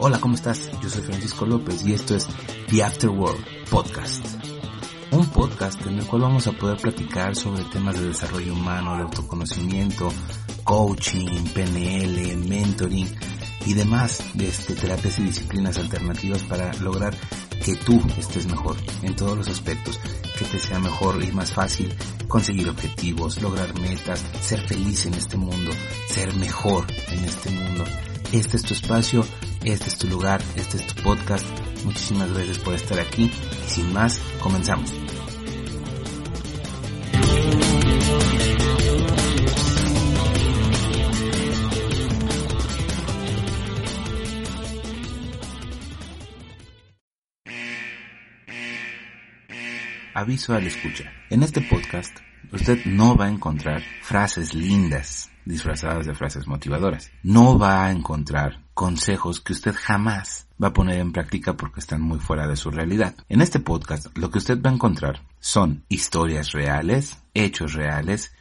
Hola, ¿cómo estás? Yo soy Francisco López y esto es The Afterworld Podcast. Un podcast en el cual vamos a poder platicar sobre temas de desarrollo humano, de autoconocimiento, coaching, PNL, mentoring y demás de este, terapias y disciplinas alternativas para lograr que tú estés mejor en todos los aspectos, que te sea mejor y más fácil conseguir objetivos, lograr metas, ser feliz en este mundo, ser mejor en este mundo. Este es tu espacio, este es tu lugar, este es tu podcast. Muchísimas gracias por estar aquí y sin más, comenzamos. Aviso al escucha. En este podcast, usted no va a encontrar frases lindas disfrazadas de frases motivadoras. No va a encontrar consejos que usted jamás va a poner en práctica porque están muy fuera de su realidad. En este podcast lo que usted va a encontrar son historias reales, hechos reales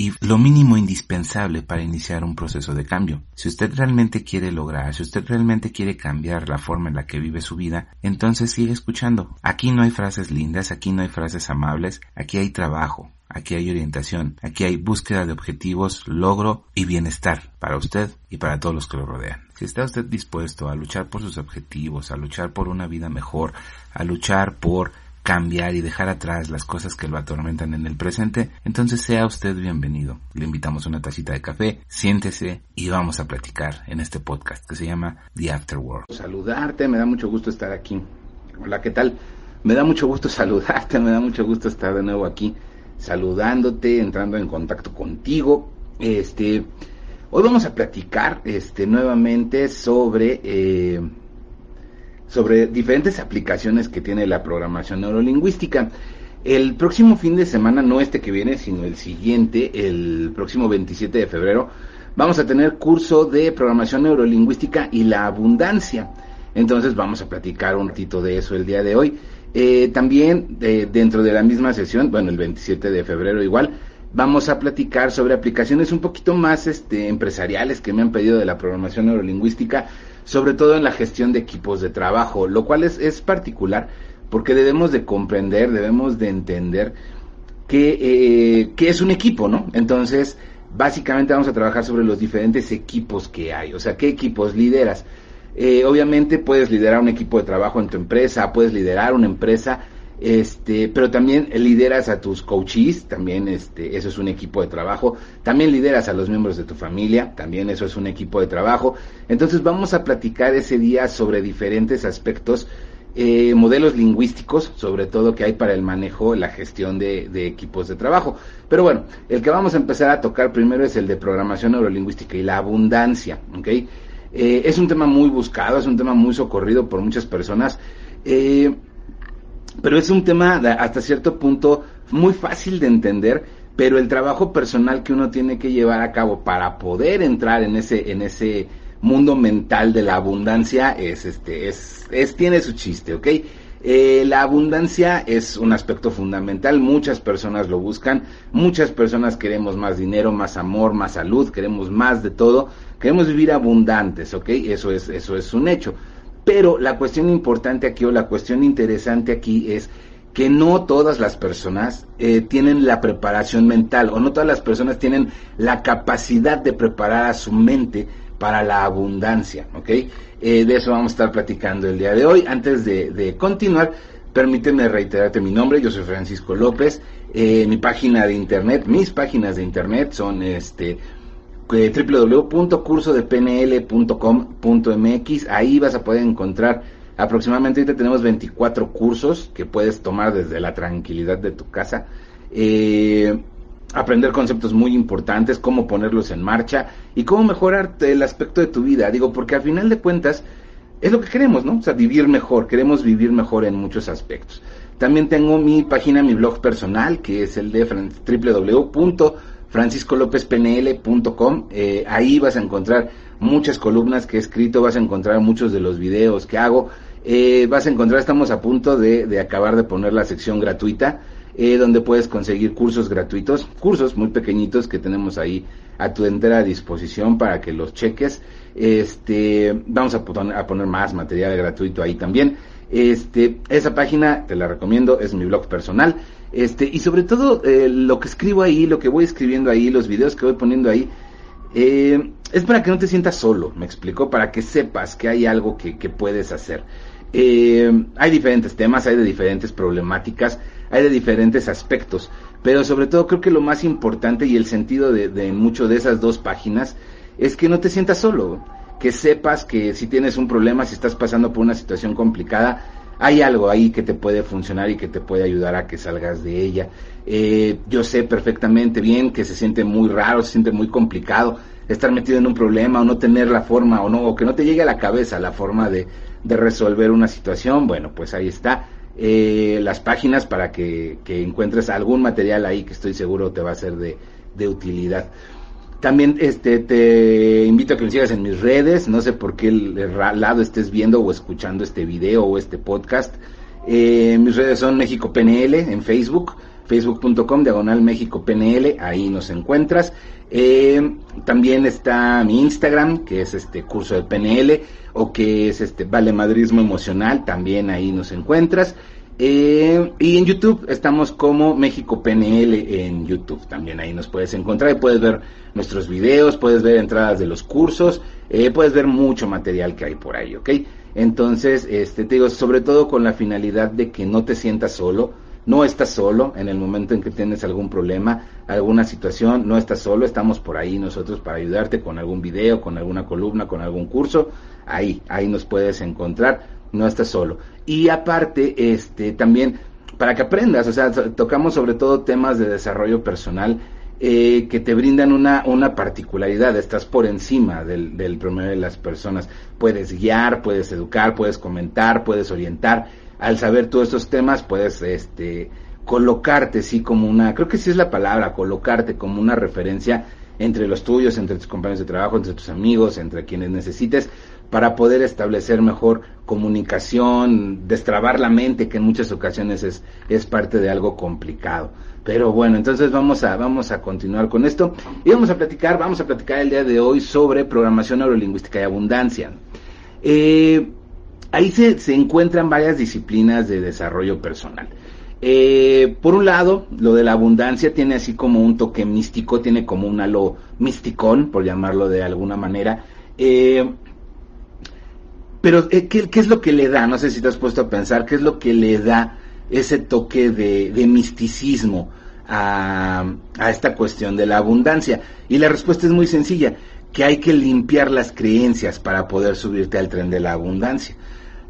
y lo mínimo indispensable para iniciar un proceso de cambio. Si usted realmente quiere lograr, si usted realmente quiere cambiar la forma en la que vive su vida, entonces sigue escuchando. Aquí no hay frases lindas, aquí no hay frases amables, aquí hay trabajo, aquí hay orientación, aquí hay búsqueda de objetivos, logro y bienestar para usted y para todos los que lo rodean. Si está usted dispuesto a luchar por sus objetivos, a luchar por una vida mejor, a luchar por cambiar y dejar atrás las cosas que lo atormentan en el presente, entonces sea usted bienvenido. Le invitamos una tacita de café, siéntese y vamos a platicar en este podcast que se llama The Afterworld. Saludarte, me da mucho gusto estar aquí. Hola, ¿qué tal? Me da mucho gusto saludarte, me da mucho gusto estar de nuevo aquí saludándote, entrando en contacto contigo. Este, hoy vamos a platicar este nuevamente sobre eh, sobre diferentes aplicaciones que tiene la programación neurolingüística. El próximo fin de semana, no este que viene, sino el siguiente, el próximo 27 de febrero, vamos a tener curso de programación neurolingüística y la abundancia. Entonces vamos a platicar un ratito de eso el día de hoy. Eh, también dentro de la misma sesión, bueno, el 27 de febrero igual, vamos a platicar sobre aplicaciones un poquito más este, empresariales que me han pedido de la programación neurolingüística sobre todo en la gestión de equipos de trabajo, lo cual es, es particular porque debemos de comprender, debemos de entender que, eh, que es un equipo, ¿no? Entonces, básicamente vamos a trabajar sobre los diferentes equipos que hay, o sea, qué equipos lideras. Eh, obviamente puedes liderar un equipo de trabajo en tu empresa, puedes liderar una empresa, este, pero también lideras a tus coaches, también este, eso es un equipo de trabajo, también lideras a los miembros de tu familia, también eso es un equipo de trabajo. Entonces vamos a platicar ese día sobre diferentes aspectos, eh, modelos lingüísticos, sobre todo que hay para el manejo, la gestión de, equipos de trabajo. Pero bueno, el que vamos a empezar a tocar primero es el de programación neurolingüística y la abundancia, ¿ok? Eh, es un tema muy buscado, es un tema muy socorrido por muchas personas. Eh, pero es un tema hasta cierto punto muy fácil de entender, pero el trabajo personal que uno tiene que llevar a cabo para poder entrar en ese, en ese mundo mental de la abundancia es, este, es, es tiene su chiste, ¿ok? Eh, la abundancia es un aspecto fundamental, muchas personas lo buscan, muchas personas queremos más dinero, más amor, más salud, queremos más de todo, queremos vivir abundantes, ¿ok? Eso es, eso es un hecho. Pero la cuestión importante aquí o la cuestión interesante aquí es que no todas las personas eh, tienen la preparación mental o no todas las personas tienen la capacidad de preparar a su mente para la abundancia, ¿ok? Eh, de eso vamos a estar platicando el día de hoy. Antes de, continuar, permíteme reiterarte mi nombre, yo soy Francisco López, eh, mi página de internet, mis páginas de internet son este www.cursodepnl.com.mx. Ahí vas a poder encontrar aproximadamente, ahorita tenemos 24 cursos que puedes tomar desde la tranquilidad de tu casa. Eh, aprender conceptos muy importantes, cómo ponerlos en marcha y cómo mejorar el aspecto de tu vida. Digo, porque al final de cuentas es lo que queremos, ¿no? O sea, vivir mejor, queremos vivir mejor en muchos aspectos. También tengo mi página, mi blog personal, que es el de www.franciscolopezpnl.com. Eh, ahí vas a encontrar muchas columnas que he escrito, vas a encontrar muchos de los videos que hago. Eh, vas a encontrar, estamos a punto de, de acabar de poner la sección gratuita eh, donde puedes conseguir cursos gratuitos, cursos muy pequeñitos que tenemos ahí a tu entera disposición para que los cheques. Este, vamos a, poner más material gratuito ahí también. Este, esa página te la recomiendo, es mi blog personal. Este, y sobre todo eh, lo que escribo ahí, lo que voy escribiendo ahí, los videos que voy poniendo ahí, eh, es para que no te sientas solo, me explico, para que sepas que hay algo que, que puedes hacer. Eh, hay diferentes temas, hay de diferentes problemáticas, hay de diferentes aspectos, pero sobre todo creo que lo más importante y el sentido de, de mucho de esas dos páginas es que no te sientas solo, que sepas que si tienes un problema, si estás pasando por una situación complicada, hay algo ahí que te puede funcionar y que te puede ayudar a que salgas de ella. Eh, yo sé perfectamente bien que se siente muy raro, se siente muy complicado estar metido en un problema o no tener la forma o no o que no te llegue a la cabeza la forma de, resolver una situación. Bueno, pues ahí está. Eh, las páginas para que, encuentres algún material ahí que estoy seguro te va a ser de utilidad. También este, te invito a que me sigas en mis redes. No sé por qué lado estés viendo o escuchando este video o este podcast. Eh, mis redes son México PNL en Facebook, facebook.com diagonal México PNL, ahí nos encuentras. Eh, también está mi Instagram, que es este curso de PNL, o que es este Vale Madrismo Emocional, también ahí nos encuentras. Eh, y en YouTube estamos como México PNL en YouTube. También ahí nos puedes encontrar y puedes ver nuestros videos, puedes ver entradas de los cursos, eh, puedes ver mucho material que hay por ahí, ¿ok? Entonces, este, te digo, sobre todo con la finalidad de que no te sientas solo, no estás solo en el momento en que tienes algún problema, alguna situación, no estás solo, estamos por ahí nosotros para ayudarte con algún video, con alguna columna, con algún curso, ahí, ahí nos puedes encontrar no estás solo. Y aparte, este, también, para que aprendas, o sea, tocamos sobre todo temas de desarrollo personal eh, que te brindan una, una particularidad, estás por encima del, del promedio de las personas. Puedes guiar, puedes educar, puedes comentar, puedes orientar. Al saber todos estos temas, puedes, este, colocarte, sí, como una, creo que sí es la palabra, colocarte como una referencia entre los tuyos, entre tus compañeros de trabajo, entre tus amigos, entre quienes necesites, para poder establecer mejor comunicación, destrabar la mente, que en muchas ocasiones es, es parte de algo complicado. Pero bueno, entonces vamos a, vamos a continuar con esto y vamos a platicar, vamos a platicar el día de hoy sobre programación neurolingüística y abundancia. Eh, ahí se, se, encuentran varias disciplinas de desarrollo personal. Eh, por un lado, lo de la abundancia tiene así como un toque místico, tiene como un halo misticón, por llamarlo de alguna manera. Eh, pero, eh, ¿qué, es lo que le da? No sé si te has puesto a pensar, ¿qué es lo que le da ese toque de, misticismo a, a, esta cuestión de la abundancia? Y la respuesta es muy sencilla, que hay que limpiar las creencias para poder subirte al tren de la abundancia.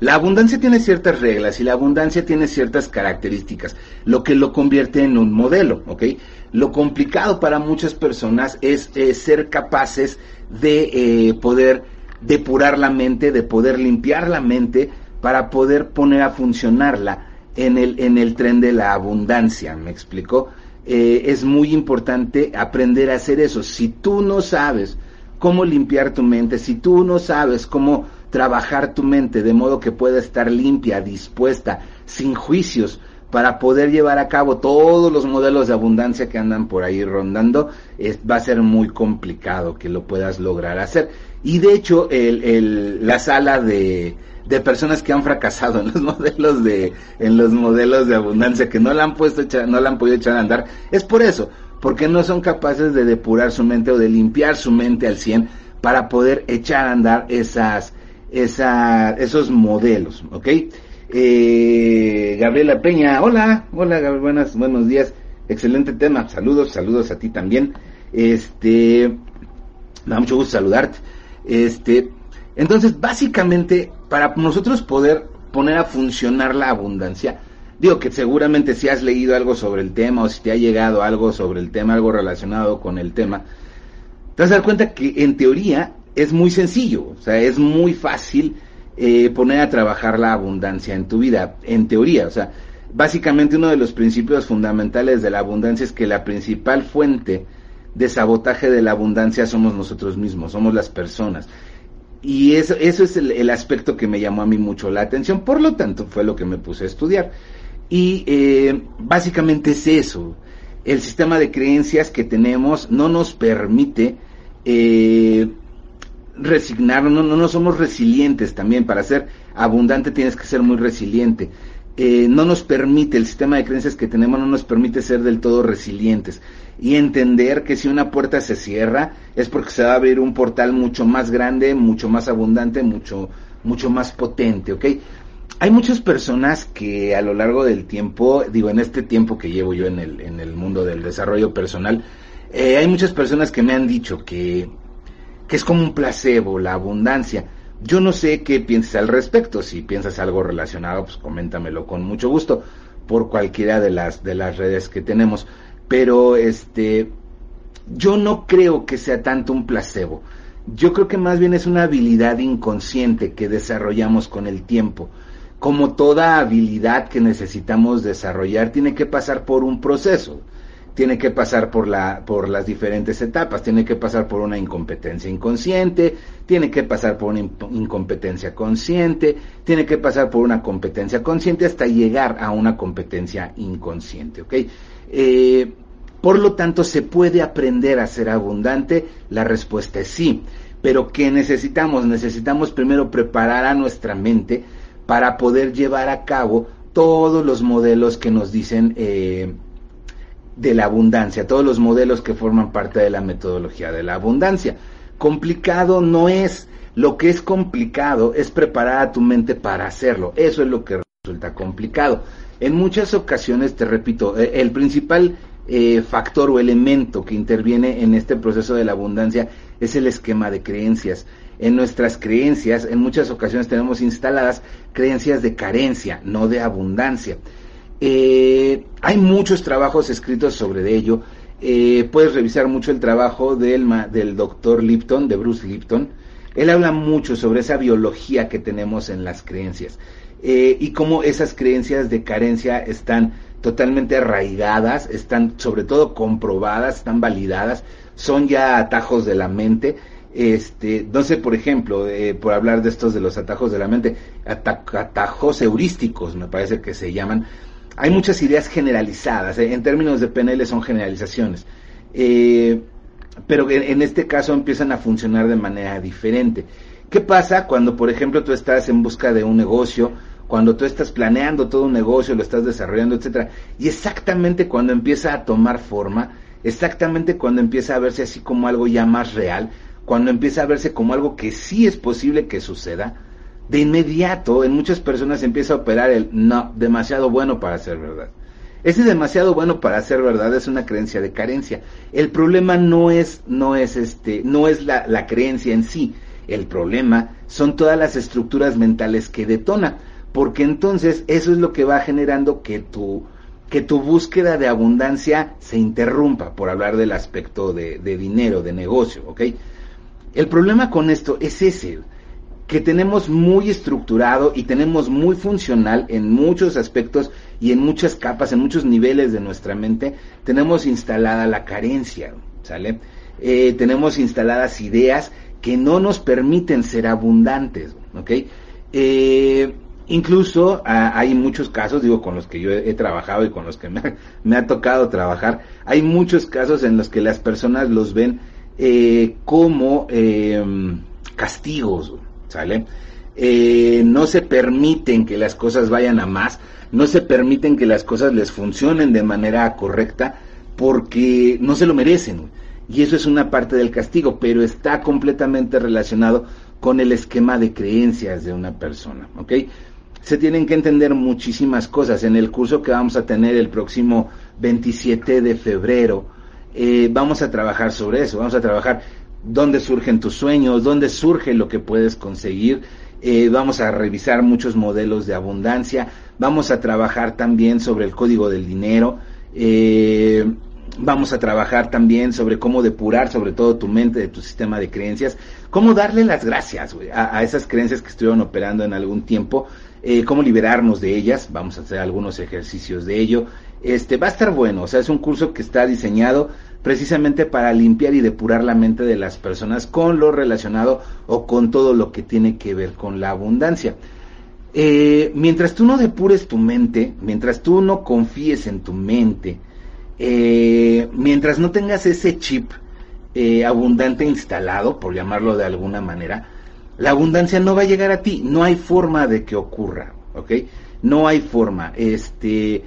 La abundancia tiene ciertas reglas y la abundancia tiene ciertas características, lo que lo convierte en un modelo, ¿ok? Lo complicado para muchas personas es eh, ser capaces de eh, poder depurar la mente, de poder limpiar la mente para poder poner a funcionarla en el, en el tren de la abundancia, ¿me explico? Eh, es muy importante aprender a hacer eso. Si tú no sabes cómo limpiar tu mente, si tú no sabes cómo trabajar tu mente de modo que pueda estar limpia, dispuesta, sin juicios, para poder llevar a cabo todos los modelos de abundancia que andan por ahí rondando, va a ser muy complicado que lo puedas lograr hacer. Y de hecho, el, la sala de, de personas que han fracasado en los modelos de, en los modelos de abundancia, que no la han puesto, no la han podido echar a andar, es por eso, porque no son capaces de depurar su mente o de limpiar su mente al 100 para poder echar a andar esas, esa, esos modelos, ¿ok? Eh, Gabriela Peña, hola, hola, Gabriel, buenas, buenos días, excelente tema, saludos, saludos a ti también, este, me da mucho gusto saludarte, este, entonces, básicamente, para nosotros poder poner a funcionar la abundancia, Digo que seguramente si has leído algo sobre el tema o si te ha llegado algo sobre el tema, algo relacionado con el tema, te vas a dar cuenta que en teoría es muy sencillo, o sea, es muy fácil eh, poner a trabajar la abundancia en tu vida, en teoría, o sea, básicamente uno de los principios fundamentales de la abundancia es que la principal fuente de sabotaje de la abundancia somos nosotros mismos, somos las personas. Y eso, eso es el, aspecto que me llamó a mí mucho la atención, por lo tanto fue lo que me puse a estudiar. Y eh, básicamente es eso, el sistema de creencias que tenemos no nos permite eh, resignarnos, no, no, somos resilientes también, para ser abundante tienes que ser muy resiliente. Eh, no nos permite, el sistema de creencias que tenemos no nos permite ser del todo resilientes y entender que si una puerta se cierra es porque se va a abrir un portal mucho más grande, mucho más abundante, mucho, mucho más potente, ¿ok? Hay muchas personas que a lo largo del tiempo, digo, en este tiempo que llevo yo en el, en el mundo del desarrollo personal, eh, hay muchas personas que me han dicho que, que es como un placebo, la abundancia. Yo no sé qué piensas al respecto. Si piensas algo relacionado, pues coméntamelo con mucho gusto por cualquiera de las de las redes que tenemos. Pero este yo no creo que sea tanto un placebo. Yo creo que más bien es una habilidad inconsciente que desarrollamos con el tiempo. Como toda habilidad que necesitamos desarrollar, tiene que pasar por un proceso tiene que pasar por, la, por las diferentes etapas, tiene que pasar por una incompetencia inconsciente, tiene que pasar por una incompetencia consciente, tiene que pasar por una competencia consciente hasta llegar a una competencia inconsciente, ¿ok? Eh, por lo tanto, ¿se puede aprender a ser abundante? La respuesta es sí. Pero ¿qué necesitamos? Necesitamos primero preparar a nuestra mente para poder llevar a cabo todos los modelos que nos dicen eh, de la abundancia, todos los modelos que forman parte de la metodología de la abundancia. Complicado no es, lo que es complicado es preparar a tu mente para hacerlo, eso es lo que resulta complicado. En muchas ocasiones, te repito, eh, el principal eh, factor o elemento que interviene en este proceso de la abundancia es el esquema de creencias. En nuestras creencias, en muchas ocasiones tenemos instaladas creencias de carencia, no de abundancia. Eh, hay muchos trabajos escritos sobre ello. Eh, puedes revisar mucho el trabajo del, del doctor Lipton, de Bruce Lipton. Él habla mucho sobre esa biología que tenemos en las creencias eh, y cómo esas creencias de carencia están totalmente arraigadas, están sobre todo comprobadas, están validadas, son ya atajos de la mente. Este, no sé, por ejemplo, por hablar de estos de los atajos de la mente, atajos heurísticos, me parece que se llaman, hay muchas ideas generalizadas, eh, en términos de PNL son generalizaciones, eh, pero en, este caso empiezan a funcionar de manera diferente. ¿Qué pasa cuando, por ejemplo, tú estás en busca de un negocio, cuando tú estás planeando todo un negocio, lo estás desarrollando, etcétera, y exactamente cuando empieza a tomar forma, exactamente cuando empieza a verse así como algo ya más real, cuando empieza a verse como algo que sí es posible que suceda, de inmediato en muchas personas empieza a operar el no, demasiado bueno para ser verdad. Ese demasiado bueno para ser verdad es una creencia de carencia. El problema no es, no es este, no es la, la creencia en sí. El problema son todas las estructuras mentales que detona. Porque entonces eso es lo que va generando que tu, que tu búsqueda de abundancia se interrumpa, por hablar del aspecto de, de dinero, de negocio, ¿ok? El problema con esto es ese que tenemos muy estructurado y tenemos muy funcional en muchos aspectos y en muchas capas, en muchos niveles de nuestra mente, tenemos instalada la carencia, ¿sale? Eh, tenemos instaladas ideas que no nos permiten ser abundantes, ¿ok? Eh, incluso ah, hay muchos casos, digo, con los que yo he, trabajado y con los que me, ha tocado trabajar, hay muchos casos en los que las personas los ven eh, como castigos, ¿sale? Eh, no se permiten que las cosas vayan a más, no se permiten que las cosas les funcionen de manera correcta porque no se lo merecen. Y eso es una parte del castigo, pero está completamente relacionado con el esquema de creencias de una persona, ¿ok? Se tienen que entender muchísimas cosas. En el curso que vamos a tener el próximo 27 de febrero, eh, vamos a trabajar sobre eso, vamos a trabajar dónde surgen tus sueños, dónde surge lo que puedes conseguir eh, vamos a revisar muchos modelos de abundancia, vamos a trabajar también sobre el código del dinero, eh, vamos a trabajar también sobre cómo depurar sobre todo tu mente de tu sistema de creencias, cómo darle las gracias a, esas creencias que estuvieron operando en algún tiempo, eh, cómo liberarnos de ellas, vamos a hacer algunos ejercicios de ello. Este va a estar bueno, o sea, es un curso que está diseñado precisamente para limpiar y depurar la mente de las personas con lo relacionado o con todo lo que tiene que ver con la abundancia. Eh, mientras tú no depures tu mente, mientras tú no confíes en tu mente, eh, mientras no tengas ese chip eh, abundante instalado, por llamarlo de alguna manera, la abundancia no va a llegar a ti. No hay forma de que ocurra, ¿ok? No hay forma. Este,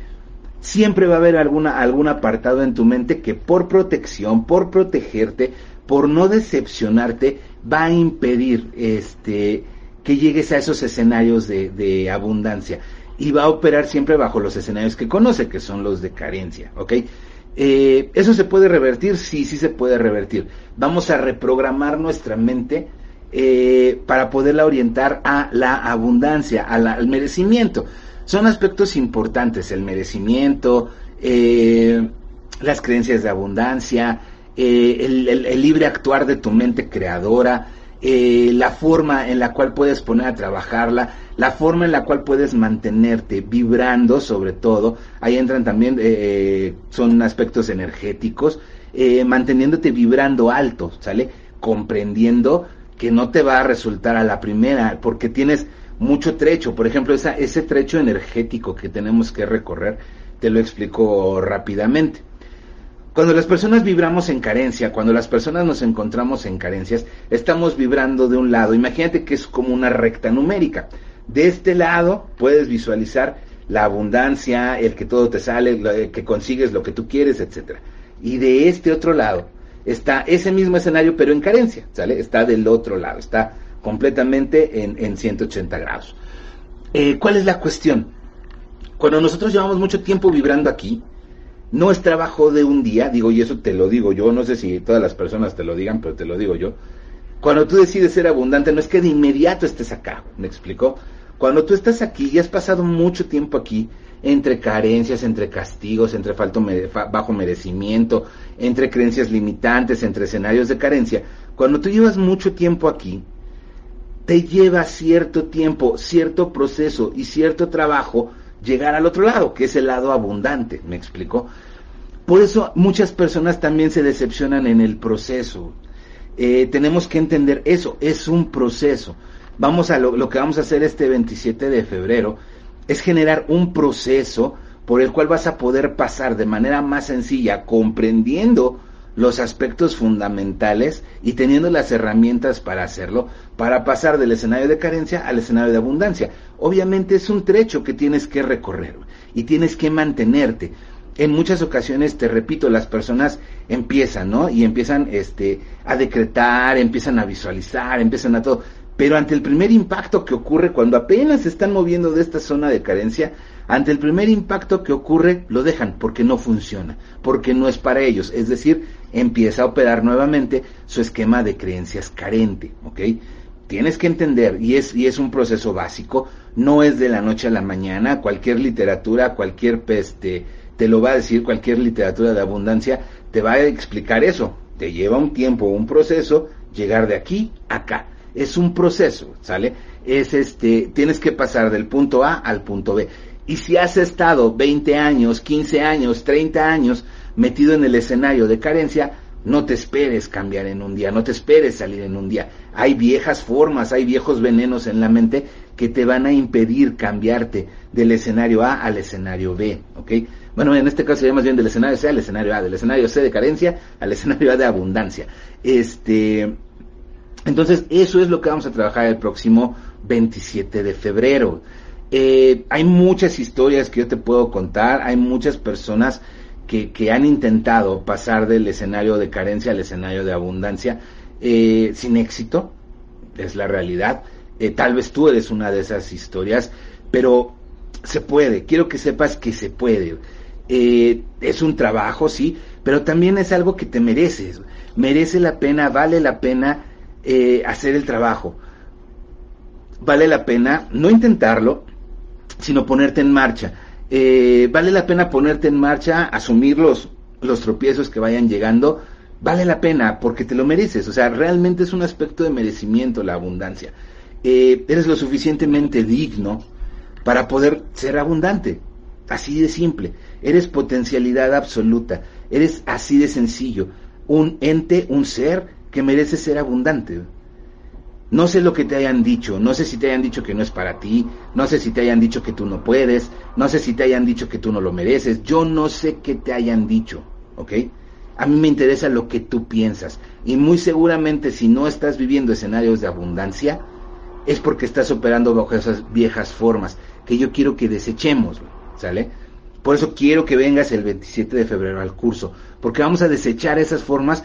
siempre va a haber alguna, algún apartado en tu mente que por protección, por protegerte, por no decepcionarte, va a impedir este, que llegues a esos escenarios de, de abundancia y va a operar siempre bajo los escenarios que conoce, que son los de carencia, ¿ok? Eh, ¿Eso se puede revertir? Sí, sí se puede revertir. Vamos a reprogramar nuestra mente eh, para poderla orientar a la abundancia, al merecimiento. Son aspectos importantes, el merecimiento, eh, las creencias de abundancia, el libre actuar de tu mente creadora, eh, la forma en la cual puedes poner a trabajarla, la forma en la cual puedes mantenerte vibrando sobre todo, ahí entran también, eh, eh, son aspectos energéticos, manteniéndote vibrando alto, ¿sale? Comprendiendo que no te va a resultar a la primera, porque tienes mucho trecho, por ejemplo, ese trecho energético que tenemos que recorrer, te lo explico rápidamente. Cuando las personas vibramos en carencia, cuando las personas nos encontramos en carencias, estamos vibrando de un lado. Imagínate que es como una recta numérica. De este lado puedes visualizar la abundancia, el que todo te sale, que consigues lo que tú quieres, etcétera. Y de este otro lado está ese mismo escenario, pero en carencia, ¿sale? Está del otro lado, está completamente en, 180 grados. Eh, ¿Cuál es la cuestión? Cuando nosotros llevamos mucho tiempo vibrando aquí, no es trabajo de un día, digo, y eso te lo digo yo, no sé si todas las personas te lo digan, pero te lo digo yo. Cuando tú decides ser abundante, no es que de inmediato estés acá, ¿me explicó? Cuando tú estás aquí y has pasado mucho tiempo aquí, entre carencias, entre castigos, entre falto bajo merecimiento, entre creencias limitantes, entre escenarios de carencia, cuando tú llevas mucho tiempo aquí, te lleva cierto tiempo, cierto proceso y cierto trabajo llegar al otro lado, que es el lado abundante, ¿me explicó? Por eso muchas personas también se decepcionan en el proceso. Eh, tenemos que entender eso, es un proceso. Vamos a lo que vamos a hacer este 27 de febrero es generar un proceso por el cual vas a poder pasar de manera más sencilla, comprendiendo los aspectos fundamentales y teniendo las herramientas para hacerlo, para pasar del escenario de carencia al escenario de abundancia. Obviamente es un trecho que tienes que recorrer y tienes que mantenerte. En muchas ocasiones, te repito, las personas empiezan, ¿no? Y empiezan este, a decretar, empiezan a visualizar, empiezan a todo. Pero ante el primer impacto que ocurre cuando apenas se están moviendo de esta zona de carencia, ante el primer impacto que ocurre, lo dejan porque no funciona, porque no es para ellos. Es decir, empieza a operar nuevamente su esquema de creencias carente, ¿ok? Tienes que entender, y es, y es un proceso básico, no es de la noche a la mañana, cualquier literatura, cualquier peste, te lo va a decir, cualquier literatura de abundancia, te va a explicar eso. Te lleva un tiempo, un proceso, llegar de aquí a acá. Es un proceso, ¿sale? Es este, tienes que pasar del punto A al punto B. Y si has estado 20 años, 15 años, 30 años metido en el escenario de carencia, no te esperes cambiar en un día, no te esperes salir en un día. Hay viejas formas, hay viejos venenos en la mente que te van a impedir cambiarte del escenario A al escenario B, ¿ok? Bueno, en este caso sería más bien del escenario C al escenario A, del escenario C de carencia al escenario A de abundancia. Este, entonces, eso es lo que vamos a trabajar el próximo 27 de febrero. Eh, hay muchas historias que yo te puedo contar, hay muchas personas que, que han intentado pasar del escenario de carencia al escenario de abundancia eh, sin éxito, es la realidad. Eh, tal vez tú eres una de esas historias, pero se puede, quiero que sepas que se puede. es un trabajo, sí, pero también es algo que te mereces. Merece la pena, vale la pena hacer el trabajo vale la pena no intentarlo, sino ponerte en marcha. Eh, vale la pena ponerte en marcha, asumir los, los tropiezos que vayan llegando, vale la pena porque te lo mereces. O sea, realmente es un aspecto de merecimiento la abundancia. Eh, eres lo suficientemente digno para poder ser abundante. Así de simple. Eres potencialidad absoluta. Eres así de sencillo. Un ente, un ser que merece ser abundante. No sé lo que te hayan dicho, no sé si te hayan dicho que no es para ti, no sé si te hayan dicho que tú no puedes, no sé si te hayan dicho que tú no lo mereces, yo no sé qué te hayan dicho, ¿ok? A mí me interesa lo que tú piensas y muy seguramente si no estás viviendo escenarios de abundancia es porque estás operando bajo esas viejas formas que yo quiero que desechemos, ¿sale? Por eso quiero que vengas el 27 de febrero al curso, porque vamos a desechar esas formas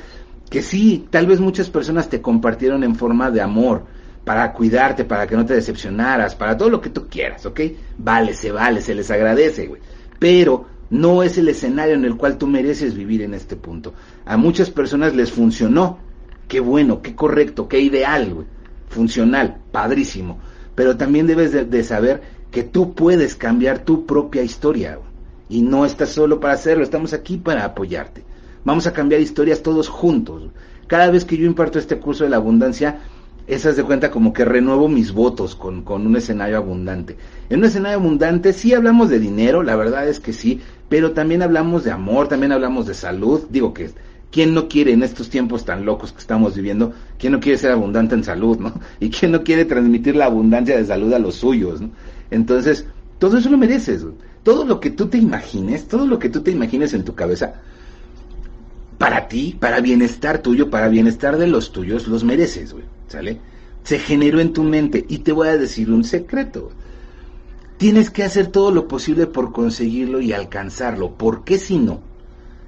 que sí, tal vez muchas personas te compartieron en forma de amor, para cuidarte, para que no te decepcionaras, para todo lo que tú quieras, ¿ok? Vale, se vale, se les agradece, güey. Pero no es el escenario en el cual tú mereces vivir en este punto. A muchas personas les funcionó. Qué bueno, qué correcto, qué ideal, güey. Funcional, padrísimo. Pero también debes de, saber que tú puedes cambiar tu propia historia. Y no estás solo para hacerlo, estamos aquí para apoyarte. Vamos a cambiar historias todos juntos. Cada vez que yo imparto este curso de la abundancia, esas de cuenta como que renuevo mis votos con, con, un escenario abundante. En un escenario abundante sí hablamos de dinero, la verdad es que sí, pero también hablamos de amor, también hablamos de salud. Digo que, ¿quién no quiere en estos tiempos tan locos que estamos viviendo, quién no quiere ser abundante en salud, no? Y quién no quiere transmitir la abundancia de salud a los suyos, ¿no? Entonces, todo eso lo mereces. Todo lo que tú te imagines, todo lo que tú te imagines en tu cabeza, para ti, para bienestar tuyo, para bienestar de los tuyos, los mereces, güey, ¿sale? Se generó en tu mente y te voy a decir un secreto. Tienes que hacer todo lo posible por conseguirlo y alcanzarlo, porque si no,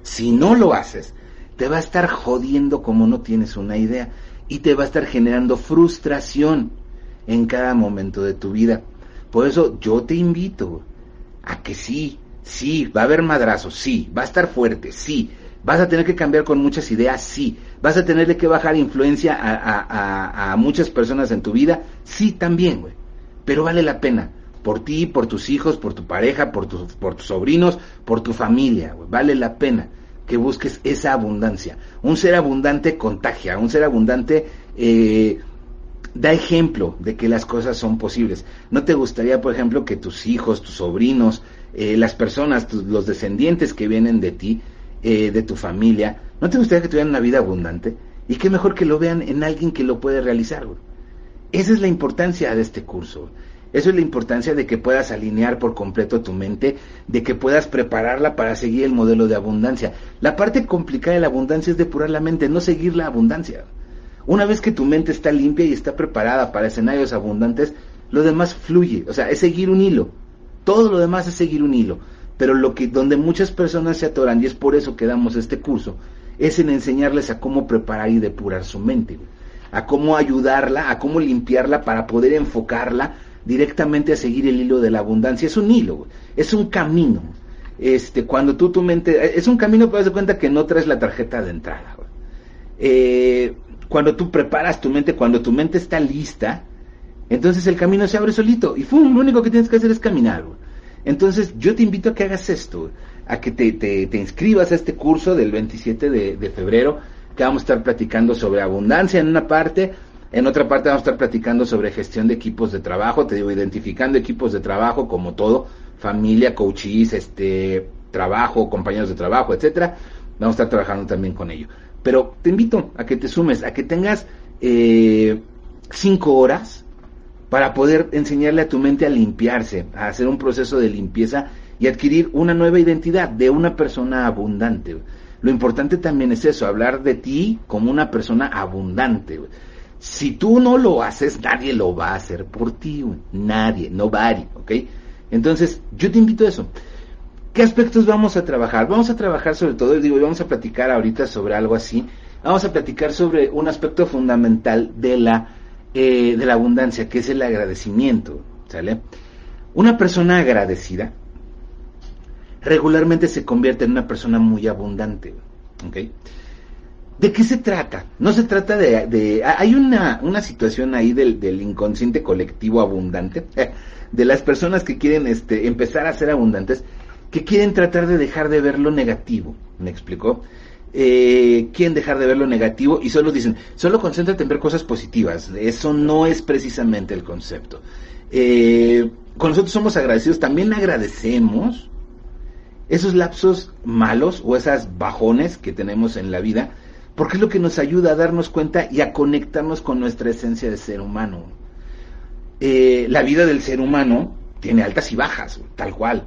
si no lo haces, te va a estar jodiendo como no tienes una idea y te va a estar generando frustración en cada momento de tu vida. Por eso yo te invito a que sí, sí, va a haber madrazos, sí, va a estar fuerte, sí, ¿Vas a tener que cambiar con muchas ideas? Sí. ¿Vas a tener que bajar influencia a, muchas personas en tu vida? Sí, también, güey. Pero vale la pena. Por ti, por tus hijos, por tu pareja, por, por tus sobrinos, por tu familia. Vale la pena que busques esa abundancia. Un ser abundante contagia, un ser abundante eh, da ejemplo de que las cosas son posibles. ¿No te gustaría, por ejemplo, que tus hijos, tus sobrinos, eh, las personas, los descendientes que vienen de ti, eh, de tu familia, ¿no te gustaría que tuvieran una vida abundante? Y qué mejor que lo vean en alguien que lo puede realizar. Esa es la importancia de este curso. Eso es la importancia de que puedas alinear por completo tu mente, de que puedas prepararla para seguir el modelo de abundancia. La parte complicada de la abundancia es depurar la mente, no seguir la abundancia. Una vez que tu mente está limpia y está preparada para escenarios abundantes, lo demás fluye, o sea, es seguir un hilo. Todo lo demás es seguir un hilo. Pero lo que, donde muchas personas se atoran, y es por eso que damos este curso, es en enseñarles a cómo preparar y depurar su mente, a cómo ayudarla, a cómo limpiarla para poder enfocarla directamente a seguir el hilo de la abundancia. Es un hilo, es un camino. Este, cuando tú tu mente, es un camino, pero das cuenta que no traes la tarjeta de entrada. Eh, cuando tú preparas tu mente, cuando tu mente está lista, entonces el camino se abre solito y ¡fum! lo único que tienes que hacer es caminar. Entonces yo te invito a que hagas esto, a que te, te, inscribas a este curso del 27 de, febrero, que vamos a estar platicando sobre abundancia en una parte, en otra parte vamos a estar platicando sobre gestión de equipos de trabajo, te digo, identificando equipos de trabajo como todo, familia, coaches, este, trabajo, compañeros de trabajo, etcétera. Vamos a estar trabajando también con ello. Pero te invito a que te sumes, a que tengas eh, cinco horas para poder enseñarle a tu mente a limpiarse, a hacer un proceso de limpieza y adquirir una nueva identidad de una persona abundante. Lo importante también es eso, hablar de ti como una persona abundante. Si tú no lo haces, nadie lo va a hacer por ti, nadie, nobody, ¿ok? Entonces, yo te invito a eso. ¿Qué aspectos vamos a trabajar? Vamos a trabajar sobre todo, digo, vamos a platicar ahorita sobre algo así. Vamos a platicar sobre un aspecto fundamental de la eh, de la abundancia, que es el agradecimiento. ¿Sale? Una persona agradecida regularmente se convierte en una persona muy abundante. ¿De qué se trata? No se trata de... hay una, una situación ahí del, del, inconsciente colectivo abundante, de las personas que quieren este, empezar a ser abundantes, que quieren tratar de dejar de ver lo negativo. ¿Me explicó? Eh, quieren dejar de ver lo negativo y solo dicen, solo concéntrate en ver cosas positivas. Eso no es precisamente el concepto. Eh, con nosotros somos agradecidos, también agradecemos esos lapsos malos o esas bajones que tenemos en la vida porque es lo que nos ayuda a darnos cuenta y a conectarnos con nuestra esencia de ser humano. Eh, la vida del ser humano tiene altas y bajas, tal cual,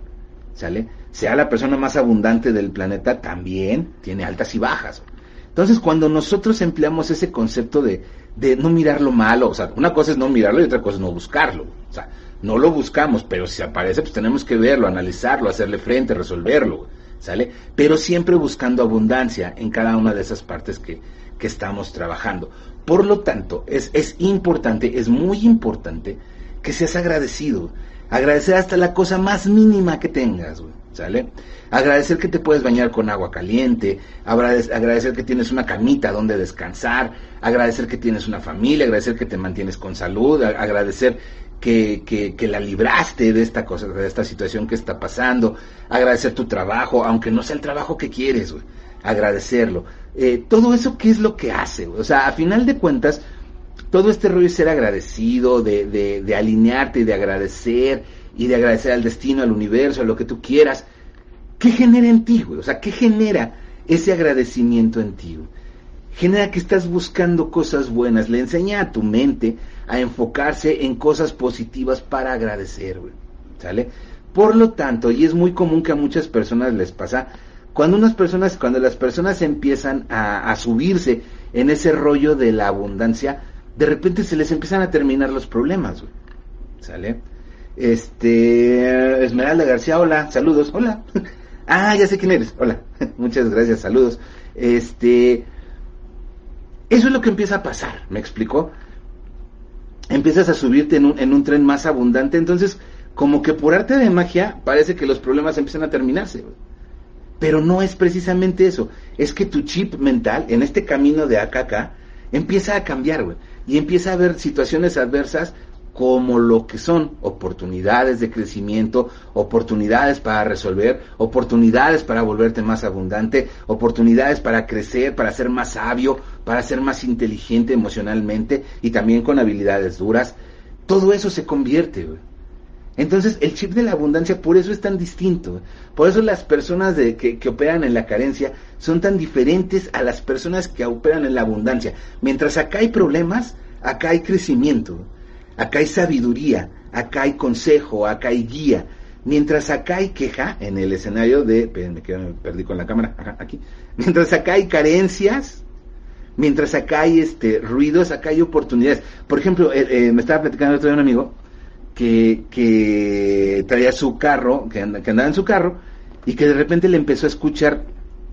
¿sale? Sea la persona más abundante del planeta, también tiene altas y bajas. Entonces, cuando nosotros empleamos ese concepto de, de no mirar lo malo, o sea, una cosa es no mirarlo y otra cosa es no buscarlo. O sea, no lo buscamos, pero si aparece, pues tenemos que verlo, analizarlo, hacerle frente, resolverlo. ¿sale? Pero siempre buscando abundancia en cada una de esas partes que, que estamos trabajando. Por lo tanto, es, es importante, es muy importante que seas agradecido. Agradecer hasta la cosa más mínima que tengas, ¿sale? Agradecer que te puedes bañar con agua caliente, agradecer que tienes una camita donde descansar, agradecer que tienes una familia, agradecer que te mantienes con salud, agradecer que, que, la libraste de esta cosa, de esta situación que está pasando, agradecer tu trabajo, aunque no sea el trabajo que quieres, agradecerlo. Eh, todo eso, ¿qué es lo que hace? O sea, a final de cuentas, todo este rollo es ser agradecido, de, de, de alinearte de agradecer, y de agradecer al destino, al universo, a lo que tú quieras. ¿Qué genera en ti, güey? O sea, ¿qué genera ese agradecimiento en ti? Genera que estás buscando cosas buenas, le enseña a tu mente a enfocarse en cosas positivas para agradecer, ¿Sale? Por lo tanto, y es muy común que a muchas personas les pasa, cuando unas personas, cuando las personas empiezan a, subirse en ese rollo de la abundancia, de repente se les empiezan a terminar los problemas, ¿Sale? Este, Esmeralda García, hola, saludos, hola. ah, ya sé quién eres, hola, muchas gracias, saludos. Este, eso es lo que empieza a pasar, ¿me explicó? empiezas a subirte en un, en un tren más abundante, entonces como que por arte de magia parece que los problemas empiezan a terminarse. Pero no es precisamente eso, es que tu chip mental en este camino de acá acá empieza a cambiar, güey, y empieza a ver situaciones adversas como lo que son oportunidades de crecimiento, oportunidades para resolver, oportunidades para volverte más abundante, oportunidades para crecer, para ser más sabio, para ser más inteligente emocionalmente y también con habilidades duras. Todo eso se convierte. Entonces el chip de la abundancia por eso es tan distinto. Por eso las personas que operan en la carencia son tan diferentes a las personas que operan en la abundancia. Mientras acá hay problemas, acá hay crecimiento. Acá hay sabiduría, acá hay consejo, acá hay guía. Mientras acá hay queja en el escenario de, perdí con la cámara, aquí. Mientras acá hay carencias, mientras acá hay este ruidos, acá hay oportunidades. Por ejemplo, eh, eh, me estaba platicando otro día un amigo que, que traía su carro, que, andaba en su carro, y que de repente le empezó a escuchar,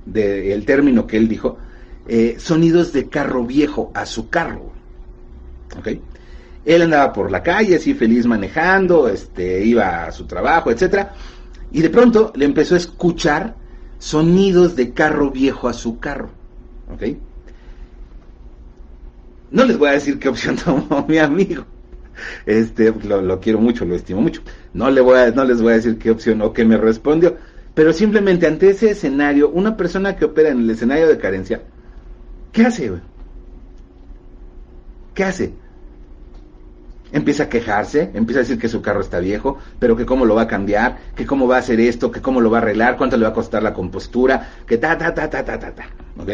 de, el término que él dijo, eh, sonidos de carro viejo a su carro. ¿Ok? Él andaba por la calle así feliz manejando, este, iba a su trabajo, etcétera, y de pronto le empezó a escuchar sonidos de carro viejo a su carro. ¿Ok? No les voy a decir qué opción tomó mi amigo. Este, lo, quiero mucho, lo estimo mucho. No, le voy a, no les voy a decir qué opción o qué me respondió. Pero simplemente ante ese escenario, una persona que opera en el escenario de carencia, ¿qué hace? ¿Qué hace? Empieza a quejarse, empieza a decir que su carro está viejo, pero que cómo lo va a cambiar, que cómo va a hacer esto, que cómo lo va a arreglar, cuánto le va a costar la compostura, que ta, ta, ta, ta, ta, ta, ta, ¿ok?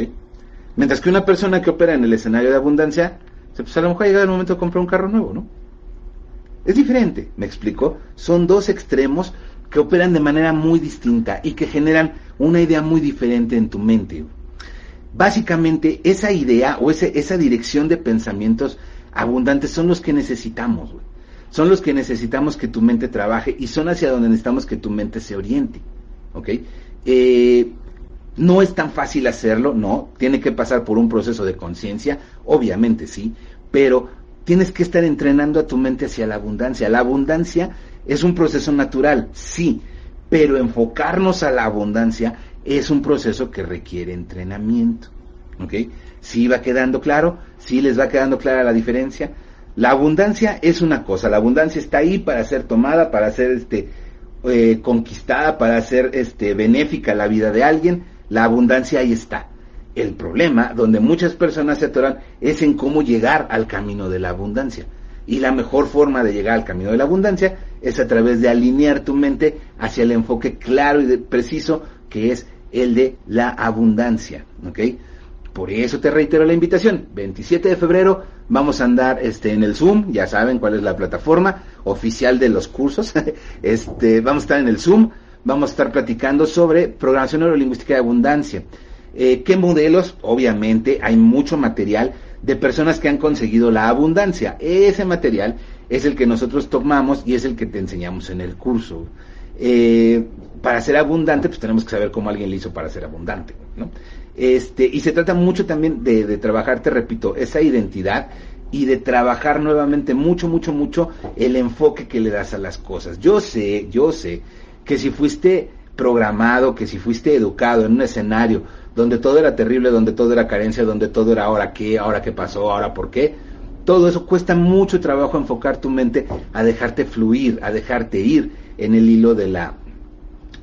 Mientras que una persona que opera en el escenario de abundancia, pues a lo mejor ha llegado el momento de comprar un carro nuevo, ¿no? Es diferente, me explico. Son dos extremos que operan de manera muy distinta y que generan una idea muy diferente en tu mente. Básicamente, esa idea o ese, esa dirección de pensamientos abundantes son los que necesitamos, Son los que necesitamos que tu mente trabaje y son hacia donde necesitamos que tu mente se oriente, ¿ok? Eh, no es tan fácil hacerlo, no, tiene que pasar por un proceso de conciencia, obviamente sí, pero tienes que estar entrenando a tu mente hacia la abundancia. La abundancia es un proceso natural, sí, pero enfocarnos a la abundancia es un proceso que requiere entrenamiento. ¿Ok? Sí va quedando claro, sí les va quedando clara la diferencia. La abundancia es una cosa, la abundancia está ahí para ser tomada, para ser este, eh, conquistada, para ser este, benéfica la vida de alguien. La abundancia ahí está. El problema, donde muchas personas se atoran, es en cómo llegar al camino de la abundancia. Y la mejor forma de llegar al camino de la abundancia es a través de alinear tu mente hacia el enfoque claro y preciso que es el de la abundancia. ¿ok? Por eso te reitero la invitación. 27 de febrero vamos a andar este, en el Zoom, ya saben cuál es la plataforma oficial de los cursos. este, vamos a estar en el Zoom, vamos a estar platicando sobre programación neurolingüística de abundancia. Eh, ¿Qué modelos? Obviamente hay mucho material de personas que han conseguido la abundancia. Ese material es el que nosotros tomamos y es el que te enseñamos en el curso. Eh, para ser abundante, pues tenemos que saber cómo alguien lo hizo para ser abundante, ¿no? Este, y se trata mucho también de, de trabajar, te repito, esa identidad y de trabajar nuevamente mucho, mucho, mucho el enfoque que le das a las cosas. Yo sé, yo sé que si fuiste programado, que si fuiste educado en un escenario donde todo era terrible, donde todo era carencia, donde todo era ahora qué, ahora qué pasó, ahora por qué, todo eso cuesta mucho trabajo enfocar tu mente a dejarte fluir, a dejarte ir en el hilo de la,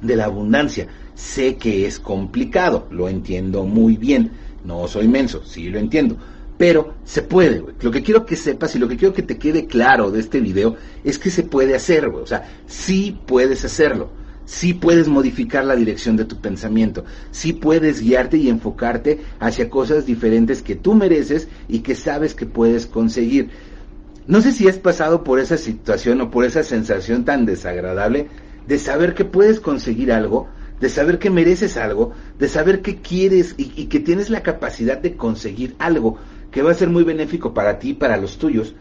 de la abundancia. Sé que es complicado, lo entiendo muy bien, no soy menso, sí lo entiendo, pero se puede, güey. Lo que quiero que sepas y lo que quiero que te quede claro de este video es que se puede hacer, güey. O sea, sí puedes hacerlo sí puedes modificar la dirección de tu pensamiento, sí puedes guiarte y enfocarte hacia cosas diferentes que tú mereces y que sabes que puedes conseguir. No sé si has pasado por esa situación o por esa sensación tan desagradable de saber que puedes conseguir algo, de saber que mereces algo, de saber que quieres y, que tienes la capacidad de conseguir algo que va a ser muy benéfico para ti y para los tuyos,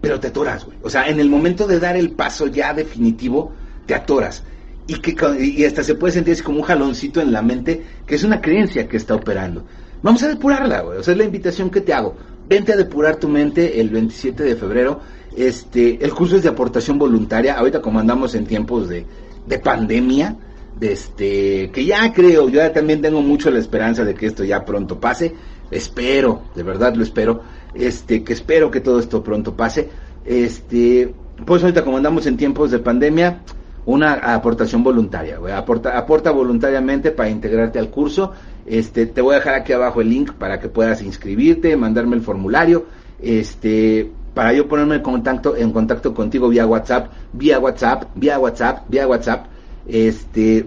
pero te atoras, güey. O sea, en el momento de dar el paso ya definitivo, te atoras. Y, que, y hasta se puede sentir así como un jaloncito en la mente, que es una creencia que está operando. Vamos a depurarla, güey. O sea, es la invitación que te hago. Vente a depurar tu mente el 27 de febrero. Este, el curso es de aportación voluntaria. Ahorita como andamos en tiempos de, de pandemia, de este, que ya creo, yo ya también tengo mucho la esperanza de que esto ya pronto pase. Espero, de verdad lo espero. Este, que espero que todo esto pronto pase. Este, pues ahorita como andamos en tiempos de pandemia, una aportación voluntaria, Aporta, aporta voluntariamente para integrarte al curso. Este, te voy a dejar aquí abajo el link para que puedas inscribirte, mandarme el formulario, este, para yo ponerme en contacto, en contacto contigo vía WhatsApp, vía WhatsApp, vía WhatsApp, vía WhatsApp, este,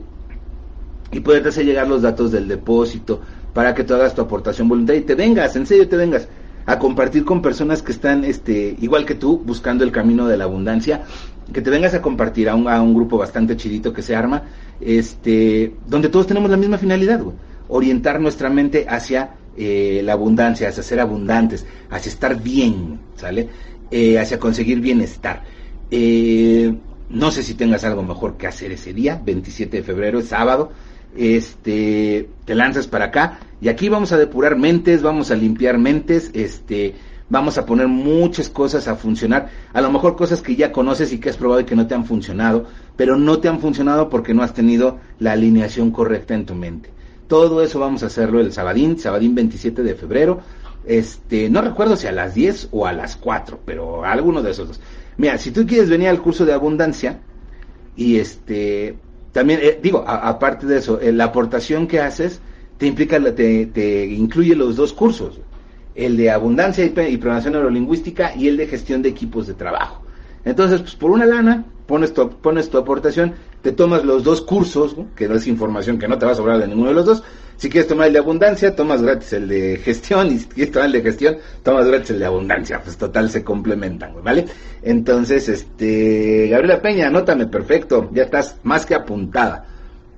y poderte hacer llegar los datos del depósito para que tú hagas tu aportación voluntaria y te vengas, en serio te vengas a compartir con personas que están, este, igual que tú, buscando el camino de la abundancia que te vengas a compartir a un, grupo bastante chidito que se arma, este, donde todos tenemos la misma finalidad, orientar nuestra mente hacia eh, la abundancia, hacia ser abundantes, hacia estar bien, ¿sale? Eh, hacia conseguir bienestar. Eh, no sé si tengas algo mejor que hacer ese día, 27 de febrero, es sábado, este, te lanzas para acá y aquí vamos a depurar mentes, vamos a limpiar mentes, este, vamos a poner muchas cosas a funcionar, a lo mejor cosas que ya conoces y que has probado y que no te han funcionado, pero no te han funcionado porque no has tenido la alineación correcta en tu mente. Todo eso vamos a hacerlo el sabadín, sabadín 27 de febrero. Este, no recuerdo si a las 10 o a las 4, pero alguno de esos dos. Mira, si tú quieres venir al curso de abundancia y este también eh, digo, aparte de eso, eh, la aportación que haces te implica te, te incluye los dos cursos el de abundancia y, programación neurolingüística y el de gestión de equipos de trabajo. Entonces, pues por una lana, pones tu, pones tu aportación, te tomas los dos cursos, que no es información que no te va a sobrar de ninguno de los dos. Si quieres tomar el de abundancia, tomas gratis el de gestión, y si quieres tomar el de gestión, tomas gratis el de abundancia. Pues total, se complementan, ¿vale? Entonces, este, Gabriela Peña, anótame, perfecto, ya estás más que apuntada.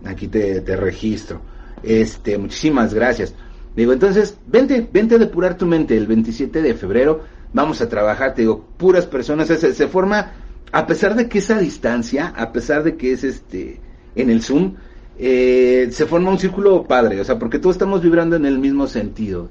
Aquí te, te registro. Este, muchísimas gracias. Digo, entonces, vente, vente a depurar tu mente el 27 de febrero, vamos a trabajar, te digo, puras personas, se, se forma, a pesar de que es a distancia, a pesar de que es este, en el Zoom, eh, se forma un círculo padre, o sea, porque todos estamos vibrando en el mismo sentido.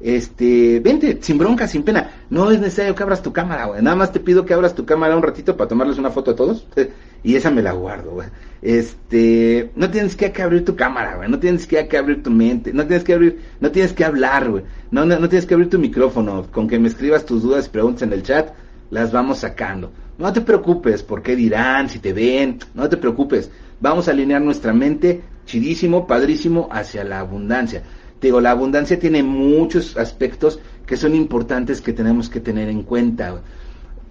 Este, vente, sin bronca, sin pena. No es necesario que abras tu cámara, güey. Nada más te pido que abras tu cámara un ratito para tomarles una foto a todos. y esa me la guardo, güey. Este, no tienes que, abrir tu cámara, güey, no tienes que, abrir tu mente, no tienes que abrir, no tienes que hablar, güey, no, no, tienes que abrir tu micrófono, con que me escribas tus dudas y preguntas en el chat, las vamos sacando. No te preocupes por qué dirán, si te ven, no te preocupes. Vamos a alinear nuestra mente chidísimo, padrísimo, hacia la abundancia. Te digo, la abundancia tiene muchos aspectos que son importantes que tenemos que tener en cuenta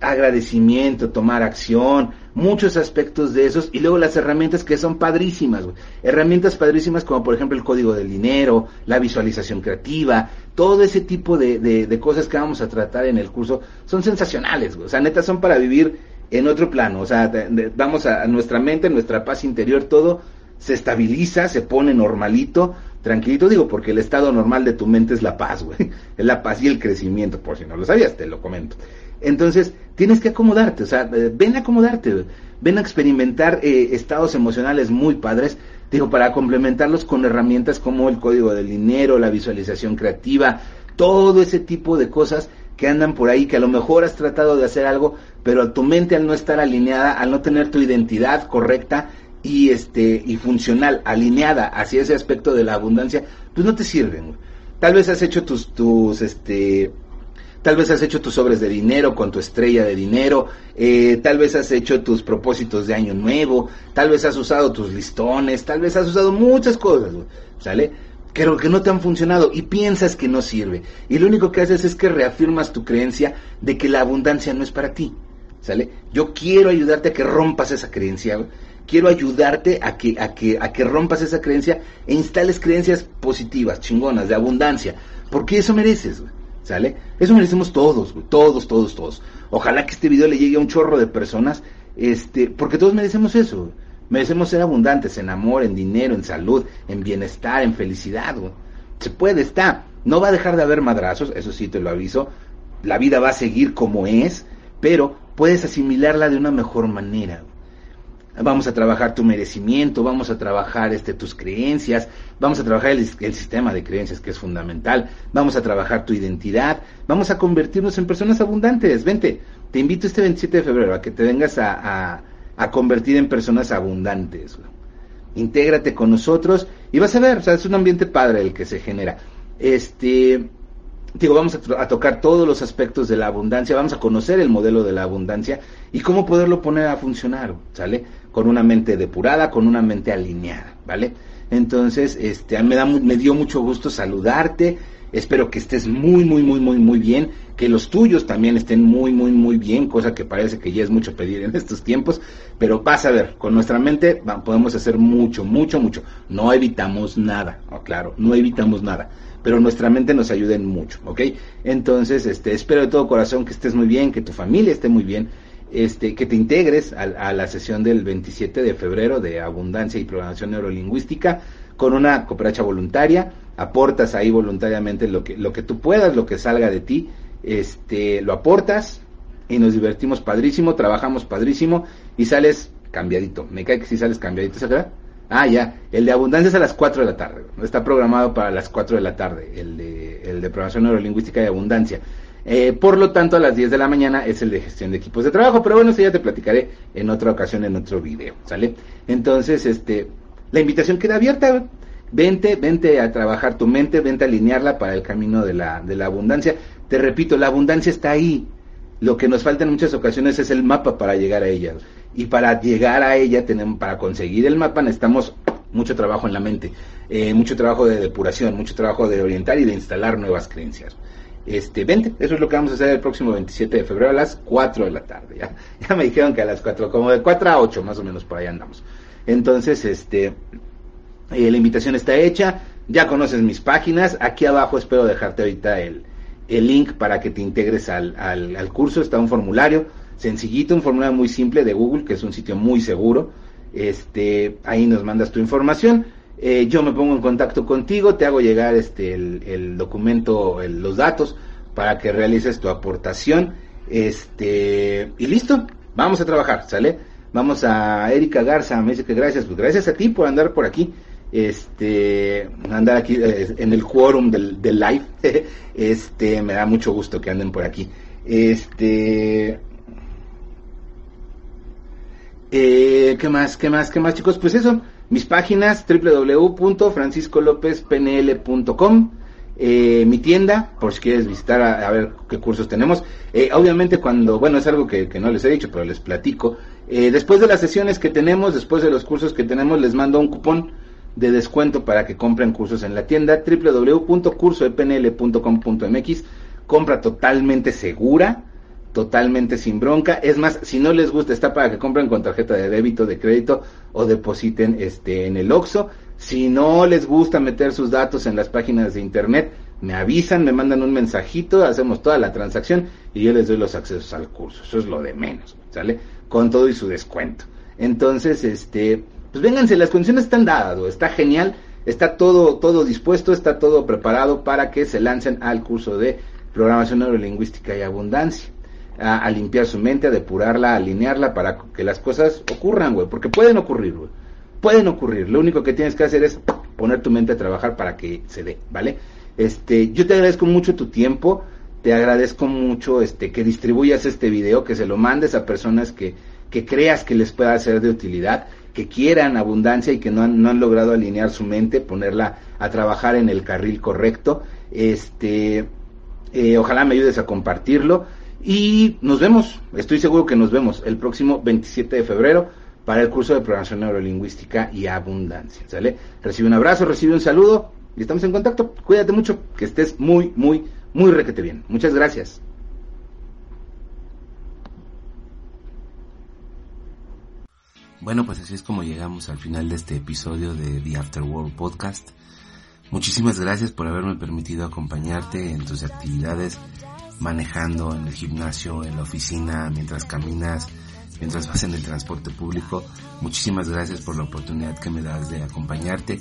agradecimiento, tomar acción, muchos aspectos de esos y luego las herramientas que son padrísimas, herramientas padrísimas como por ejemplo el código del dinero, la visualización creativa, todo ese tipo de, de, cosas que vamos a tratar en el curso son sensacionales, o sea, neta son para vivir en otro plano, o sea, vamos a, nuestra mente, nuestra paz interior, todo se estabiliza, se pone normalito, tranquilito, digo, porque el estado normal de tu mente es la paz, güey, es la paz y el crecimiento, por si no lo sabías, te lo comento. Entonces, tienes que acomodarte, o sea, eh, ven a acomodarte, ven a experimentar eh, estados emocionales muy padres, digo, para complementarlos con herramientas como el código del dinero, la visualización creativa, todo ese tipo de cosas que andan por ahí, que a lo mejor has tratado de hacer algo, pero tu mente al no estar alineada, al no tener tu identidad correcta y este y funcional, alineada hacia ese aspecto de la abundancia, pues no te sirven. Tal vez has hecho tus tus este Tal vez has hecho tus sobres de dinero con tu estrella de dinero, eh, tal vez has hecho tus propósitos de año nuevo, tal vez has usado tus listones, tal vez has usado muchas cosas, ¿sale? Pero que no te han funcionado y piensas que no sirve. Y lo único que haces es que reafirmas tu creencia de que la abundancia no es para ti, ¿sale? Yo quiero ayudarte a que rompas esa creencia, quiero ayudarte a que, a que, a que rompas esa creencia e instales creencias positivas, chingonas, de abundancia, porque eso mereces, güey. ¿Sale? Eso merecemos todos, todos, todos, todos. Ojalá que este video le llegue a un chorro de personas, este, porque todos merecemos eso. Merecemos ser abundantes en amor, en dinero, en salud, en bienestar, en felicidad, Se puede, está. No va a dejar de haber madrazos, eso sí te lo aviso. La vida va a seguir como es, pero puedes asimilarla de una mejor manera vamos a trabajar tu merecimiento, vamos a trabajar este, tus creencias, vamos a trabajar el, sistema de creencias que es fundamental, vamos a trabajar tu identidad, vamos a convertirnos en personas abundantes. Vente, te invito este 27 de febrero a que te vengas a, a, convertir en personas abundantes. Intégrate con nosotros y vas a ver, o sea, es un ambiente padre el que se genera. Este, digo, vamos a, a, tocar todos los aspectos de la abundancia, vamos a conocer el modelo de la abundancia y cómo poderlo poner a funcionar, ¿sale? Con una mente depurada, con una mente alineada, ¿vale? Entonces, este, me, da, me dio mucho gusto saludarte, espero que estés muy, muy, muy, muy, muy bien, que los tuyos también estén muy, muy, muy bien, cosa que parece que ya es mucho pedir en estos tiempos, pero vas a ver, con nuestra mente podemos hacer mucho, mucho, mucho. No evitamos nada, claro, no evitamos nada pero nuestra mente nos ayuda en mucho, ¿ok? Entonces, este, espero de todo corazón que estés muy bien, que tu familia esté muy bien, este, que te integres a, la sesión del 27 de febrero de Abundancia y Programación Neurolingüística con una cooperacha voluntaria, aportas ahí voluntariamente lo que, lo que tú puedas, lo que salga de ti, este, lo aportas y nos divertimos padrísimo, trabajamos padrísimo y sales cambiadito. Me cae que si sales cambiadito, ¿sabes? Ah, ya. El de abundancia es a las 4 de la tarde. Está programado para las 4 de la tarde. El de, el de programación neurolingüística y abundancia. Eh, por lo tanto, a las 10 de la mañana es el de gestión de equipos de trabajo. Pero bueno, eso ya te platicaré en otra ocasión, en otro video. ¿Sale? Entonces, este, la invitación queda abierta. Vente, vente a trabajar tu mente, vente a alinearla para el camino de la, de la abundancia. Te repito, la abundancia está ahí. Lo que nos falta en muchas ocasiones es el mapa para llegar a ella y para llegar a ella, tenemos, para conseguir el mapa necesitamos mucho trabajo en la mente, eh, mucho trabajo de depuración, mucho trabajo de orientar y de instalar nuevas creencias. Este, vente, eso es lo que vamos a hacer el próximo 27 de febrero a las 4 de la tarde. Ya, me dijeron que a las 4, como de 4 a 8 más o menos por ahí andamos. Entonces, este, eh, la invitación está hecha, ya conoces mis páginas, aquí abajo espero dejarte ahorita el, el link para que te integres al, al, al curso, está un formulario sencillito, un formulario muy simple de Google, que es un sitio muy seguro. Este, ahí nos mandas tu información. Eh, yo me pongo en contacto contigo, te hago llegar este el, documento, los datos para que realices tu aportación. Este, y listo, vamos a trabajar, ¿sale? Vamos a Erika Garza, me dice que gracias, pues gracias a ti por andar por aquí, este, andar aquí eh, en el quórum del, del live, este, me da mucho gusto que anden por aquí. Este, Eh, ¿Qué más? ¿Qué más? ¿Qué más, chicos? Pues eso, mis páginas www.franciscolopezpnl.com eh, mi tienda, por si quieres visitar a, ver qué cursos tenemos. Eh, obviamente cuando, bueno, es algo que, no les he dicho, pero les platico. Eh, después de las sesiones que tenemos, después de los cursos que tenemos, les mando un cupón de descuento para que compren cursos en la tienda www.cursoepnl.com.mx. Compra totalmente segura, totalmente sin bronca. Es más, si no les gusta, está para que compren con tarjeta de débito, de crédito o depositen este en el OXO. Si no les gusta meter sus datos en las páginas de internet, me avisan, me mandan un mensajito, hacemos toda la transacción y yo les doy los accesos al curso. Eso es lo de menos, ¿sale? Con todo y su descuento. Entonces, este, pues vénganse, las condiciones están dadas, está genial, está todo, todo dispuesto, está todo preparado para que se lancen al curso de programación neurolingüística y abundancia. A, limpiar su mente, a depurarla, a alinearla para que las cosas ocurran, güey, porque pueden ocurrir, güey pueden ocurrir. Lo único que tienes que hacer es poner tu mente a trabajar para que se dé, ¿vale? Este, yo te agradezco mucho tu tiempo, te agradezco mucho este que distribuyas este video, que se lo mandes a personas que, que creas que les pueda ser de utilidad, que quieran abundancia y que no han, no han logrado alinear su mente, ponerla a trabajar en el carril correcto. Este, eh, ojalá me ayudes a compartirlo y nos vemos, estoy seguro que nos vemos el próximo 27 de febrero para el curso de programación neurolingüística y abundancia. ¿Sale? Recibe un abrazo, recibe un saludo y estamos en contacto. Cuídate mucho, que estés muy, muy, muy requete bien. Muchas gracias. Bueno, pues así es como llegamos al final de este episodio de The After World Podcast. Muchísimas gracias por haberme permitido acompañarte en tus actividades, manejando en el gimnasio, en la oficina, mientras caminas, mientras vas en el transporte público. Muchísimas gracias por la oportunidad que me das de acompañarte.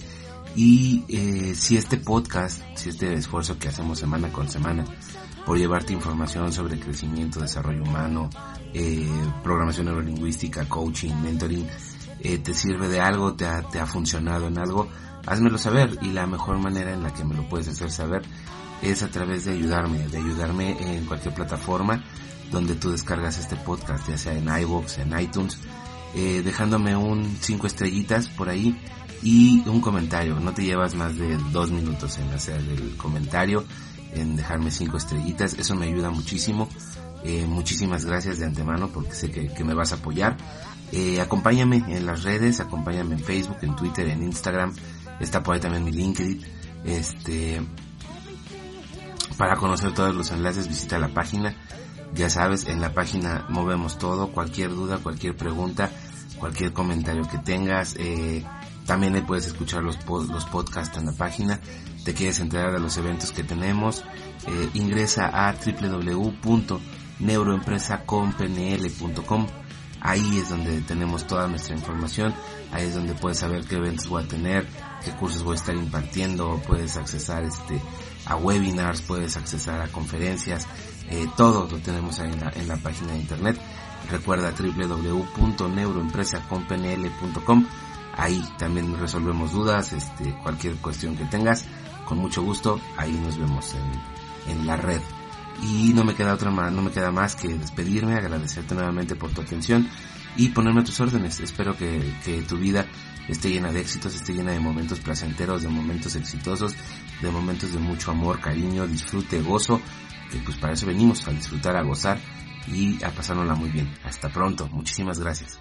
Y eh, si este podcast, si este esfuerzo que hacemos semana con semana por llevarte información sobre crecimiento, desarrollo humano, eh, programación neurolingüística, coaching, mentoring, eh, te sirve de algo, te ha, te ha funcionado en algo, házmelo saber. Y la mejor manera en la que me lo puedes hacer saber es a través de ayudarme, de ayudarme en cualquier plataforma donde tú descargas este podcast, ya sea en iVoox, en iTunes, eh, dejándome un 5 estrellitas por ahí y un comentario. No te llevas más de dos minutos en hacer el comentario, en dejarme 5 estrellitas. Eso me ayuda muchísimo. Eh, muchísimas gracias de antemano porque sé que, me vas a apoyar. Eh, acompáñame en las redes, acompáñame en Facebook, en Twitter, en Instagram. Está por ahí también mi LinkedIn. Este, para conocer todos los enlaces visita la página ya sabes, en la página movemos todo, cualquier duda, cualquier pregunta, cualquier comentario que tengas. Eh, también ahí puedes escuchar los, los podcasts en la página. Te quieres enterar de los eventos que tenemos. Eh, ingresa a www.neuroempresacompnl.com. Ahí es donde tenemos toda nuestra información. Ahí es donde puedes saber qué eventos voy a tener, qué cursos voy a estar impartiendo. Puedes accesar este, a webinars, puedes accesar a conferencias eh, todo lo tenemos ahí en la, en la página de internet. Recuerda www.neuroempresacompnl.com. Ahí también resolvemos dudas, este, cualquier cuestión que tengas. Con mucho gusto, ahí nos vemos en, en la red. Y no me queda otra más, no me queda más que despedirme, agradecerte nuevamente por tu atención y ponerme a tus órdenes. Espero que, que tu vida esté llena de éxitos, esté llena de momentos placenteros, de momentos exitosos, de momentos de mucho amor, cariño, disfrute, gozo que pues para eso venimos, a disfrutar, a gozar y a pasárnosla muy bien. Hasta pronto, muchísimas gracias.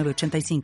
85